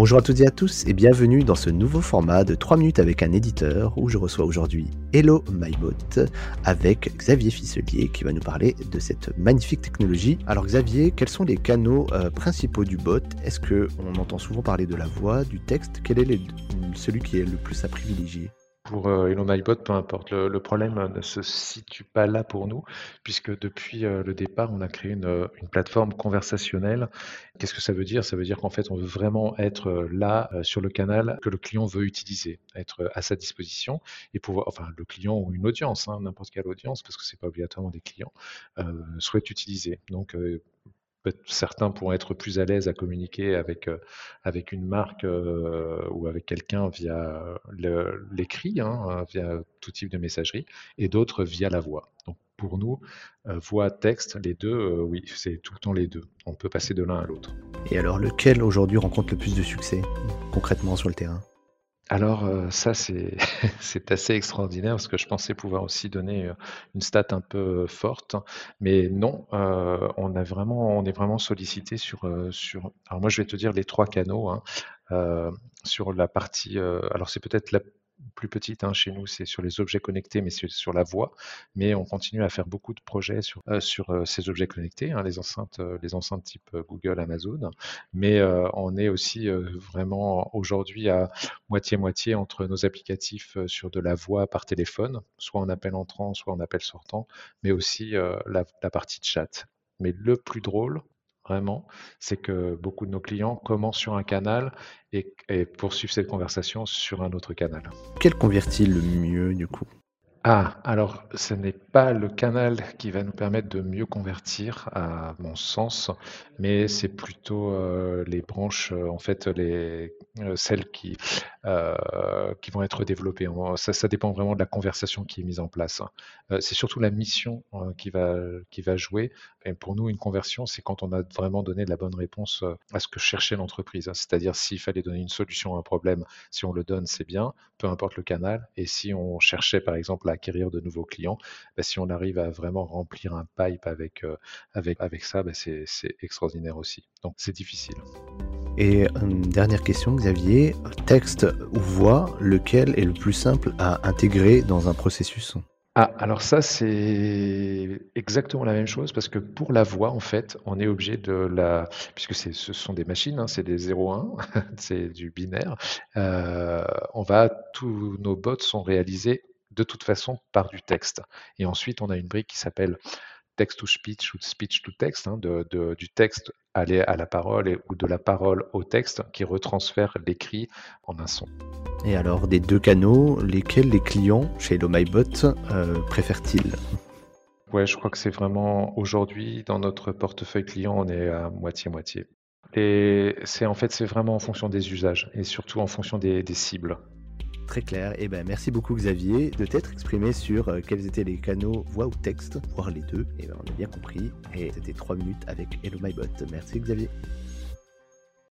Bonjour à toutes et à tous et bienvenue dans ce nouveau format de 3 minutes avec un éditeur où je reçois aujourd'hui Hello MyBot avec Xavier Fisselier qui va nous parler de cette magnifique technologie. Alors Xavier, quels sont les canaux euh, principaux du bot? Est-ce que on entend souvent parler de la voix, du texte? Quel est celui qui est le plus à privilégier? Pour euh, Elon MyBot, peu importe. Le, problème euh, ne se situe pas là pour nous, puisque depuis euh, le départ, on a créé une, plateforme conversationnelle. Qu'est-ce que ça veut dire? Ça veut dire qu'en fait, on veut vraiment être là sur le canal que le client veut utiliser, être à sa disposition et pouvoir, enfin, le client ou une audience, hein, n'importe quelle audience, parce que c'est pas obligatoirement des clients, souhaite utiliser. Donc, certains pourront être plus à l'aise à communiquer avec, euh, avec une marque euh, ou avec quelqu'un via l'écrit, hein, via tout type de messagerie, et d'autres via la voix. Donc pour nous, euh, voix, texte, les deux, oui, c'est tout le temps les deux. On peut passer de l'un à l'autre. Et alors, lequel aujourd'hui rencontre le plus de succès concrètement sur le terrain? Alors, euh, ça, c'est assez extraordinaire parce que je pensais pouvoir aussi donner, euh, une stat un peu forte, mais non, euh, on a vraiment on est vraiment sollicité sur, sur alors moi, je vais te dire les trois canaux, hein, sur la partie, alors c'est peut-être la plus petite hein, chez nous, c'est sur les objets connectés, mais c'est sur la voix. Mais on continue à faire beaucoup de projets sur, euh, euh, ces objets connectés, hein, les enceintes, euh, les enceintes type Google, Amazon. Mais on est aussi vraiment aujourd'hui à moitié-moitié entre nos applicatifs sur de la voix par téléphone, soit en appel entrant, soit en appel sortant, mais aussi la, partie chat. Mais le plus drôle, c'est que beaucoup de nos clients commencent sur un canal et, poursuivent cette conversation sur un autre canal. Quel convertit le mieux du coup? Ah, alors ce n'est pas le canal qui va nous permettre de mieux convertir, à mon sens, mais c'est plutôt euh, les branches, euh, en fait, les, euh, celles qui, qui vont être développées. Ça, ça dépend vraiment de la conversation qui est mise en place. c'est surtout la mission qui, va, qui va jouer. Et pour nous, une conversion, c'est quand on a vraiment donné la bonne réponse à ce que cherchait l'entreprise. C'est-à-dire s'il fallait donner une solution à un problème, si on le donne, c'est bien, peu importe le canal. Et si on cherchait, par exemple, acquérir de nouveaux clients, bah, si on arrive à vraiment remplir un pipe avec, euh, avec, avec ça, bah, c'est extraordinaire aussi. Donc c'est difficile. Et une dernière question, Xavier, texte ou voix, lequel est le plus simple à intégrer dans un processus? Ah, alors ça, c'est exactement la même chose parce que pour la voix, en fait, on est obligé de la, puisque ce sont des machines, hein, c'est des 0-1, c'est du binaire, euh, on va, tous nos bots sont réalisés de toute façon par du texte. Et ensuite, on a une brique qui s'appelle text to speech ou speech to text, hein, de, du texte aller à la parole ou de la parole au texte qui retransfère l'écrit en un son. Et alors, des deux canaux, lesquels les clients chez Hello euh, préfèrent-ils? Ouais, je crois que c'est vraiment aujourd'hui dans notre portefeuille client, on est à moitié-moitié. Et c'est en fait c'est vraiment en fonction des usages et surtout en fonction des cibles. Très clair. Et eh ben merci beaucoup Xavier de t'être exprimé sur euh, quels étaient les canaux voix ou texte, voire les deux. Et ben on a bien compris. Et c'était 3 minutes avec Hello My Bot. Merci Xavier.